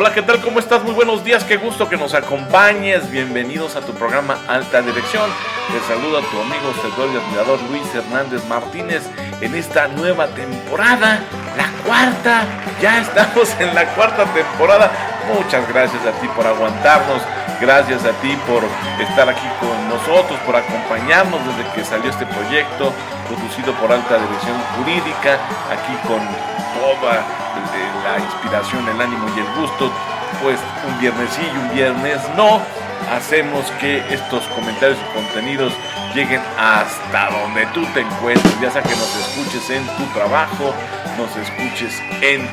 Hola, ¿qué tal? ¿Cómo estás? Muy buenos días, qué gusto que nos acompañes. Bienvenidos a tu programa Alta Dirección. Te saluda tu amigo, servidor y admirador Luis Hernández Martínez en esta nueva temporada, la cuarta. Ya estamos en la cuarta temporada. Muchas gracias a ti por aguantarnos. Gracias a ti por estar aquí con nosotros, por acompañarnos desde que salió este proyecto producido por Alta Dirección Jurídica, aquí con toda la inspiración, el ánimo y el gusto, pues un viernes sí y un viernes no, hacemos que estos comentarios y contenidos lleguen hasta donde tú te encuentres, ya sea que nos escuches en tu trabajo, nos escuches en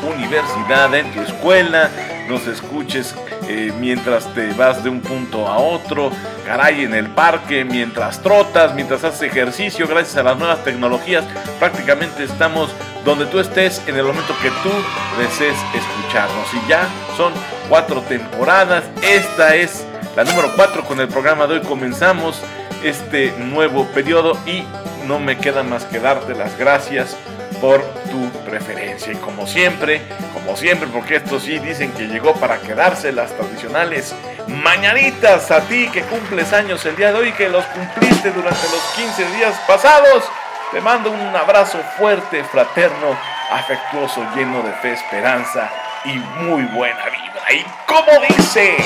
tu universidad, en tu escuela, nos escuches eh, mientras te vas de un punto a otro, caray, en el parque, mientras trotas, mientras haces ejercicio, gracias a las nuevas tecnologías, prácticamente estamos donde tú estés en el momento que tú desees escucharnos. Y ya son cuatro temporadas, esta es la número cuatro con el programa de hoy, comenzamos este nuevo periodo y no me queda más que darte las gracias por tu preferencia. Y como siempre, como siempre, porque esto sí dicen que llegó para quedarse las tradicionales mañanitas a ti que cumples años el día de hoy que los cumpliste durante los 15 días pasados. Te mando un abrazo fuerte, fraterno, afectuoso, lleno de fe, esperanza y muy buena vibra. Y como dice,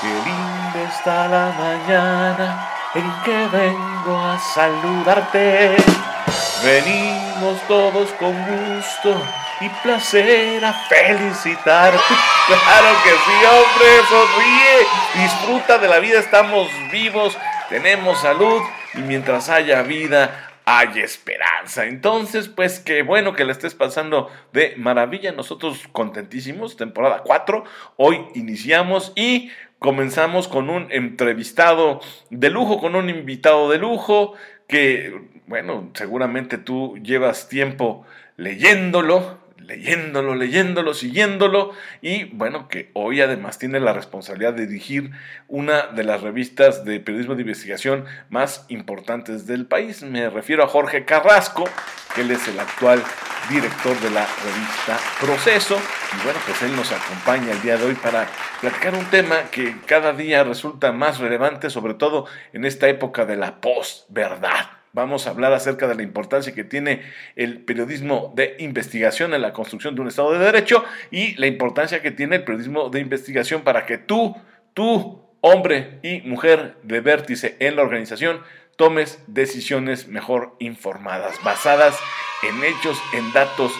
qué linda está la mañana en que vengo a saludarte. Venimos todos con gusto y placer a felicitarte. Claro que sí, hombre, sonríe, disfruta de la vida, estamos vivos, tenemos salud y mientras haya vida, hay esperanza. Entonces, pues qué bueno que le estés pasando de maravilla. Nosotros contentísimos, temporada 4. Hoy iniciamos y comenzamos con un entrevistado de lujo, con un invitado de lujo que, bueno, seguramente tú llevas tiempo leyéndolo, leyéndolo, leyéndolo, siguiéndolo y bueno, que hoy además tiene la responsabilidad de dirigir una de las revistas de periodismo de investigación más importantes del país. Me refiero a Jorge Carrasco, que él es el actual director de la revista Proceso y bueno, pues él nos acompaña el día de hoy para platicar un tema que cada día resulta más relevante, sobre todo en esta época de la posverdad. Vamos a hablar acerca de la importancia que tiene el periodismo de investigación en la construcción de un Estado de Derecho y la importancia que tiene el periodismo de investigación para que tú, tú, hombre y mujer de vértice en la organización, tomes decisiones mejor informadas, basadas en hechos, en datos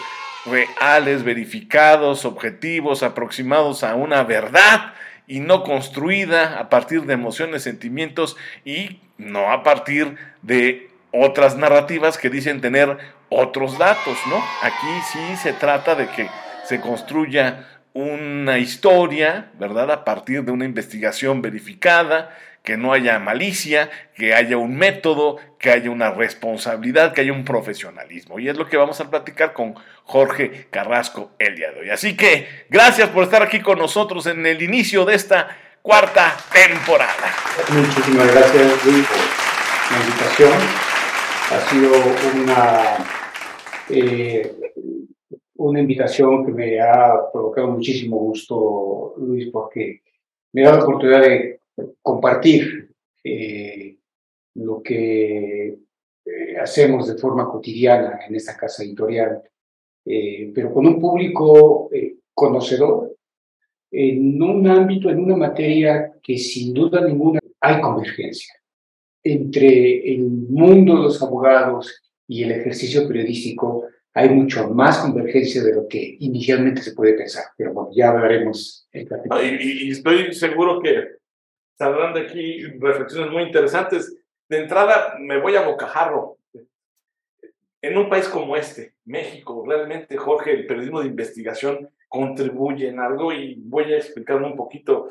reales, verificados, objetivos, aproximados a una verdad y no construida a partir de emociones, sentimientos y no a partir de otras narrativas que dicen tener otros datos, ¿no? Aquí sí se trata de que se construya una historia, ¿verdad? A partir de una investigación verificada, que no haya malicia, que haya un método, que haya una responsabilidad, que haya un profesionalismo. Y es lo que vamos a platicar con Jorge Carrasco el día de hoy. Así que gracias por estar aquí con nosotros en el inicio de esta cuarta temporada. Muchísimas gracias, Luis, por la invitación ha sido una, eh, una invitación que me ha provocado muchísimo gusto, Luis, porque me da la oportunidad de compartir eh, lo que eh, hacemos de forma cotidiana en esta casa editorial, pero con un público conocedor en un ámbito, en una materia que sin duda ninguna hay convergencia entre el mundo de los abogados y el ejercicio periodístico hay mucho más convergencia de lo que inicialmente se puede pensar, pero bueno, ya hablaremos. En y, y, estoy seguro que saldrán de aquí reflexiones muy interesantes. De entrada, me voy a bocajarro. En un país como este, México, realmente, Jorge, el periodismo de investigación contribuye en algo y voy a explicarme un poquito.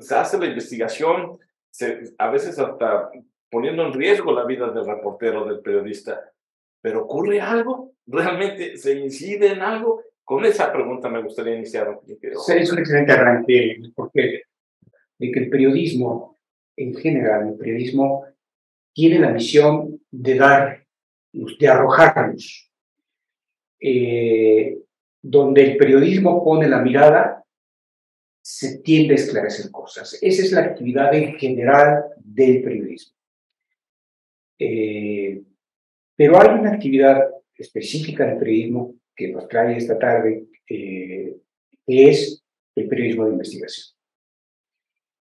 Se hace la investigación, se, a veces hasta poniendo en riesgo la vida del reportero, del periodista. ¿Pero ocurre algo? ¿Realmente se incide en algo? Con esa pregunta me gustaría iniciar. Sí, es un excelente arranque, porque el periodismo, en general, el periodismo tiene la misión de dar, de arrojarnos. Eh, donde el periodismo pone la mirada, se tiende a esclarecer cosas. Esa es la actividad en general del periodismo. Eh, pero hay una actividad específica del periodismo que nos trae esta tarde, eh, que es el periodismo de investigación.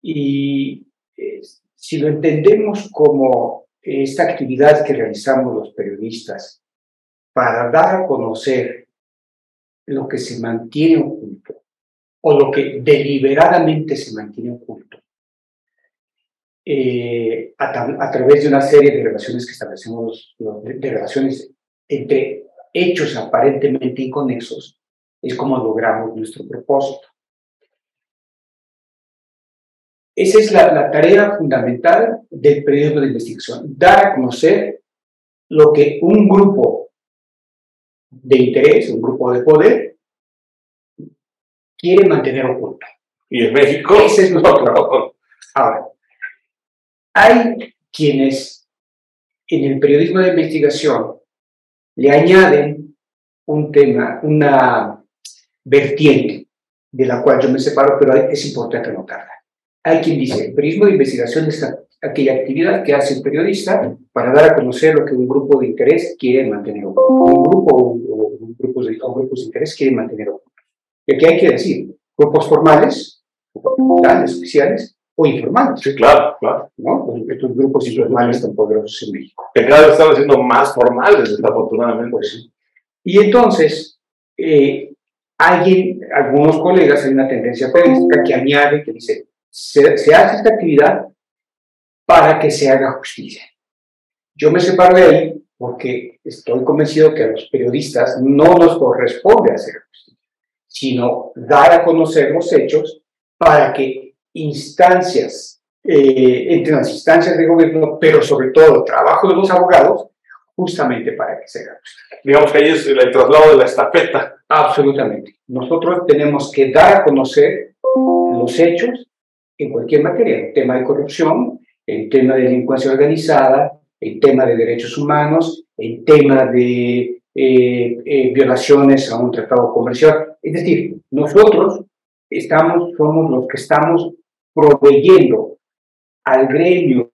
Y eh, si lo entendemos como esta actividad que realizamos los periodistas para dar a conocer lo que se mantiene oculto o lo que deliberadamente se mantiene oculto eh, a, través de una serie de relaciones que establecemos, de relaciones entre hechos aparentemente inconexos, es como logramos nuestro propósito. Esa es la, tarea fundamental del periodismo de investigación, dar a conocer lo que un grupo de interés, un grupo de poder, quiere mantener oculto. Y en México. Ese es nuestro Ahora, hay quienes en el periodismo de investigación le añaden un tema, una vertiente de la cual yo me separo, pero es importante notarla. Hay quien dice, el periodismo de investigación es aquella actividad que hace el periodista para dar a conocer lo que un grupo de interés quiere mantener oculto. Un grupo o, grupos, de, grupos de interés quieren mantener oculto. Y aquí hay que decir, grupos formales, formales, especiales o informales. Sí, claro, claro. ¿no? Estos grupos informales tan poderosos en México. Que cada vez están siendo más formales, desafortunadamente. Pues, y entonces, eh, hay algunos colegas, hay una tendencia periodística que añade, que dice, se, hace esta actividad para que se haga justicia. Yo me separo de ahí porque estoy convencido que a los periodistas no nos corresponde hacer justicia, sino dar a conocer los hechos para que instancias, eh, entre las instancias de gobierno, pero sobre todo el trabajo de los abogados, justamente para que se haga. Digamos que ahí es el traslado de la estafeta. Absolutamente. Nosotros tenemos que dar a conocer los hechos en cualquier materia, el tema de corrupción, el tema de delincuencia organizada, el tema de derechos humanos, el tema de eh, eh, violaciones a un tratado comercial. Es decir, nosotros estamos, somos los que estamos proveyendo al gremio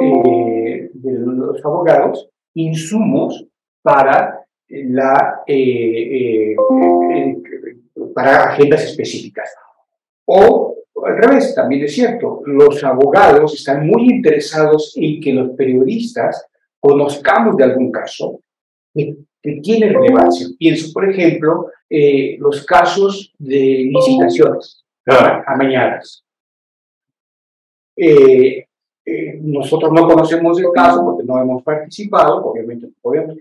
eh, de los abogados insumos para la para agendas específicas o al revés, también es cierto, los abogados están muy interesados en que los periodistas conozcamos de algún caso que, tiene relevancia. Pienso, por ejemplo, eh, los casos de licitaciones amañadas. Eh, eh, nosotros no conocemos el caso porque no hemos participado, obviamente no podemos,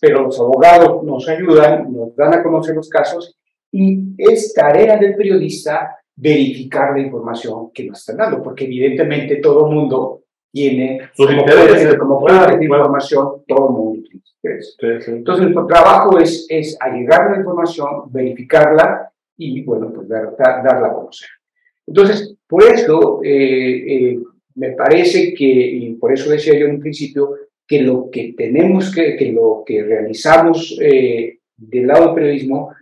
pero los abogados nos ayudan, nos dan a conocer los casos y es tarea del periodista verificar la información que nos están dando, porque evidentemente todo el mundo tiene sus intereses, como fuente de información, todo el mundo Entonces, nuestro trabajo es, es allegar la información, verificarla y, bueno, pues dar, darla a conocer. Entonces, por eso eh, eh, me parece que, y por eso decía yo en un principio, que lo que tenemos que, que lo que realizamos eh, del lado del periodismo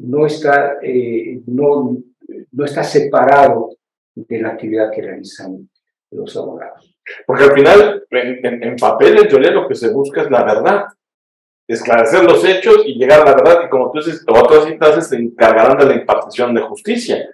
no está, no, no está separado de la actividad que realizan los abogados. Porque al final, en, papel, en teoría, lo que se busca es la verdad, esclarecer los hechos y llegar a la verdad, y como tú dices, otras instancias se encargarán de la impartición de justicia.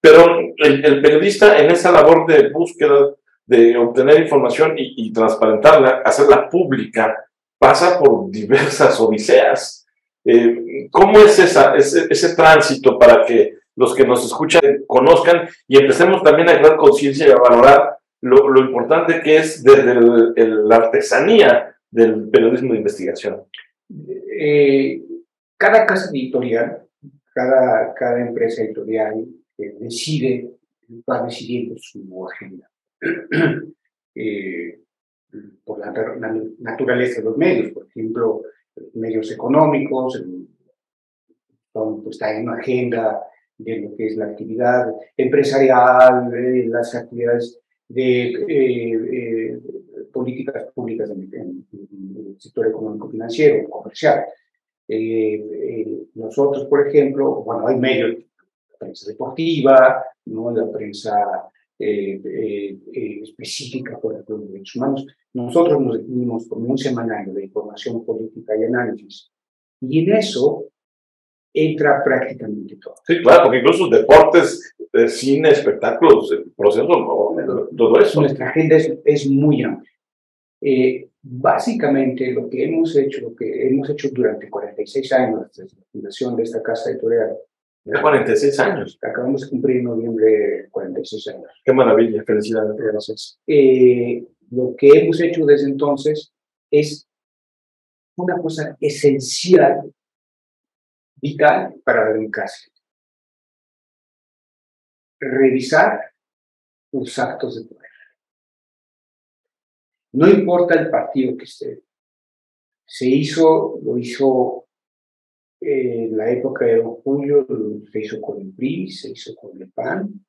Pero el, periodista en esa labor de búsqueda, de obtener información y, transparentarla, hacerla pública, pasa por diversas odiseas. Eh, ¿Cómo es esa, ese, ese tránsito para que los que nos escuchan conozcan y empecemos también a crear conciencia y a valorar lo, lo, importante que es desde la artesanía del periodismo de investigación. Eh, cada casa editorial, cada, cada empresa editorial eh, decide, va decidiendo su agenda. eh, por la, la, naturaleza de los medios, por ejemplo, medios económicos, son, pues, está en una agenda de lo que es la actividad empresarial, las actividades de eh, eh, políticas públicas en, el sector económico financiero, comercial. Eh, nosotros, por ejemplo, bueno, hay medios, prensa deportiva, ¿no? la prensa eh, eh, eh, específica por ejemplo, los derechos humanos. Nosotros nos definimos como un semanario de información política y análisis. Y en eso entra prácticamente todo. Sí, claro, porque incluso deportes, cine, espectáculos, procesos, todo eso. Nuestra agenda es, es muy amplia. básicamente lo que hemos hecho, lo que hemos hecho durante 46 años desde la fundación de esta casa editorial, de 46 años. Acabamos de cumplir en noviembre 46 años. Qué maravilla, felicidades. Gracias. Eh, lo que hemos hecho desde entonces es una cosa esencial, vital para la democracia. Revisar los actos de poder. No importa el partido que esté. Se hizo, lo hizo en la época de Julio se hizo con el PRI, se hizo con el PAN,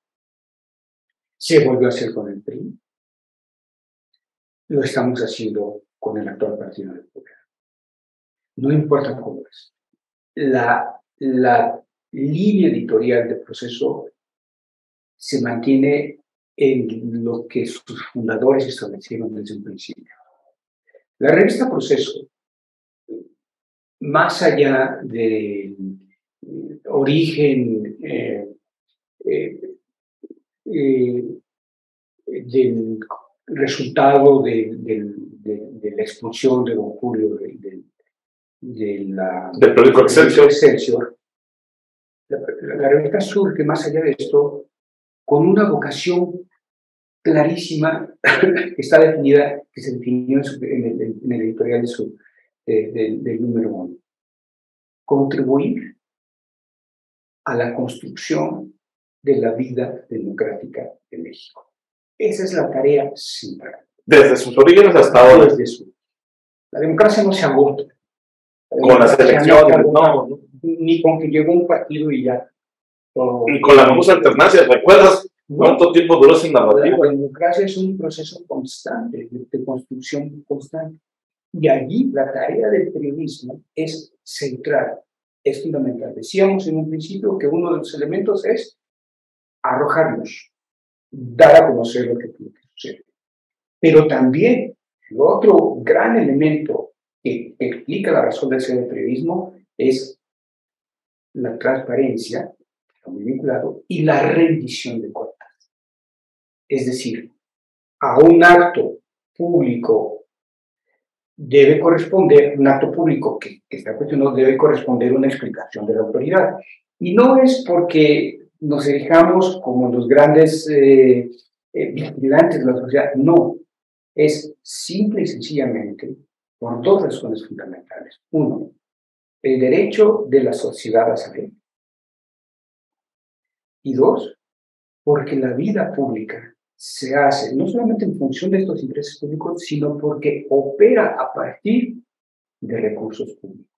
se volvió a hacer con el PRI. Lo estamos haciendo con el actual Partido del Poder. No importa cómo es. La, la línea editorial del proceso se mantiene en lo que sus fundadores establecieron desde un principio. La revista Proceso más allá del origen eh, eh, eh, del resultado de, la expulsión de don Julio de, la, del periódico Excelsior, la, la, revista surge más allá de esto con una vocación clarísima que está definida, que se definió en, el, en el editorial de su, del número uno. Contribuir a la construcción de la vida democrática de México. Esa es la tarea central. Desde sus orígenes hasta ahora. Desde su... La democracia no se agota. con las elecciones, no, Ni con que llegó un partido y ya. y con la famosa alternancia, ¿recuerdas cuánto tiempo duró esa narrativa? La democracia es un proceso constante, de construcción constante. Y allí la tarea del periodismo es central, es fundamental. Decíamos en un principio que uno de los elementos es arrojar luz, dar a conocer lo que sucede. Pero también el otro gran elemento que explica la razón de ser del periodismo es la transparencia, muy vinculado, y la rendición de cuentas. Es decir, a un acto público debe corresponder, un acto público que, que está cuestionado, debe corresponder una explicación de la autoridad. Y no es porque nos erijamos como los grandes eh, eh, vigilantes de la sociedad, no. Es simple y sencillamente por dos razones fundamentales. Uno, el derecho de la sociedad a saber. Y dos, porque la vida pública se hace no solamente en función de estos intereses públicos, sino porque opera a partir de recursos públicos.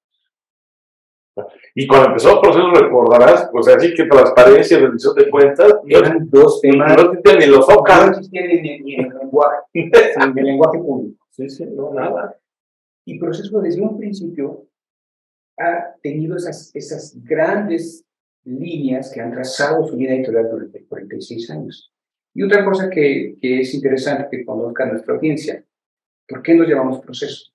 Y cuando empezó el proceso, recordarás, pues así que transparencia, rendición de cuentas, eran dos temas. No existían ni los OCA. No existían ni, en el lenguaje, ni en el lenguaje público. Sí, sí, no, nada. Y proceso desde un principio ha tenido esas, esas grandes líneas que han trazado su vida editorial durante 46 años. Y otra cosa que, que es interesante que conozca nuestra audiencia, ¿por qué nos llamamos proceso?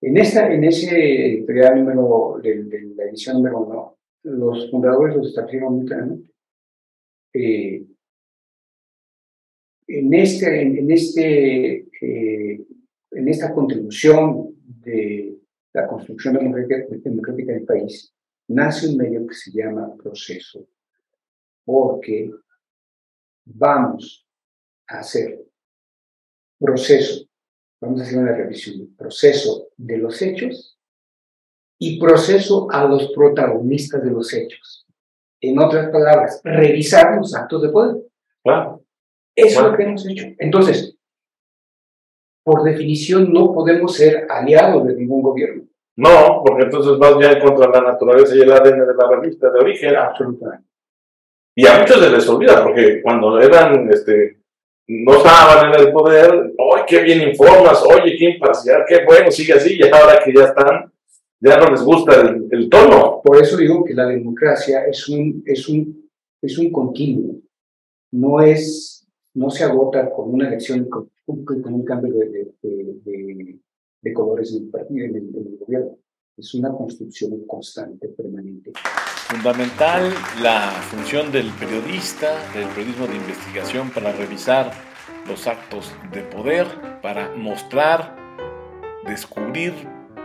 En, esta, en ese editorial número, de, de la edición número uno, los fundadores los establecieron muy claramente. Eh, en, este, en, este, eh, en esta contribución de la construcción democrática del país, nace un medio que se llama proceso, porque vamos a hacer proceso, vamos a hacer una revisión, proceso de los hechos y proceso a los protagonistas de los hechos. En otras palabras, revisar los actos de poder. Eso es lo que hemos hecho. Entonces, por definición, no podemos ser aliados de ningún gobierno. No, porque entonces vas ya contra la naturaleza y el ADN de la revista de origen. Absolutamente. Y a muchos se les olvida, porque cuando eran, este, no estaban en el poder, ¡ay, qué bien informas! Oye, qué imparcial, qué bueno, sigue así! Y ahora que ya están, ya no les gusta el, tono. Por eso digo que la democracia es un, es un, es un continuo, no, es, no se agota con una elección, con, con un cambio de, de, colores en el gobierno. Es una construcción constante, permanente. Fundamental la función del periodista, del periodismo de investigación para revisar los actos de poder, para mostrar, descubrir,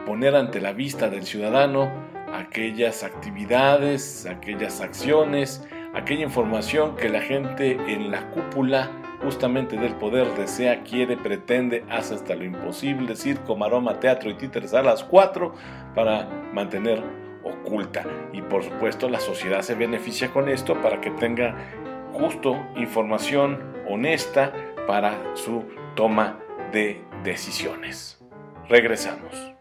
poner ante la vista del ciudadano aquellas actividades, aquellas acciones, aquella información que la gente en la cúpula justamente del poder desea, quiere, pretende, hace hasta lo imposible, circo, maroma, teatro y títeres a las 4 para mantener oculta. Y por supuesto la sociedad se beneficia con esto para que tenga justo información honesta para su toma de decisiones. Regresamos.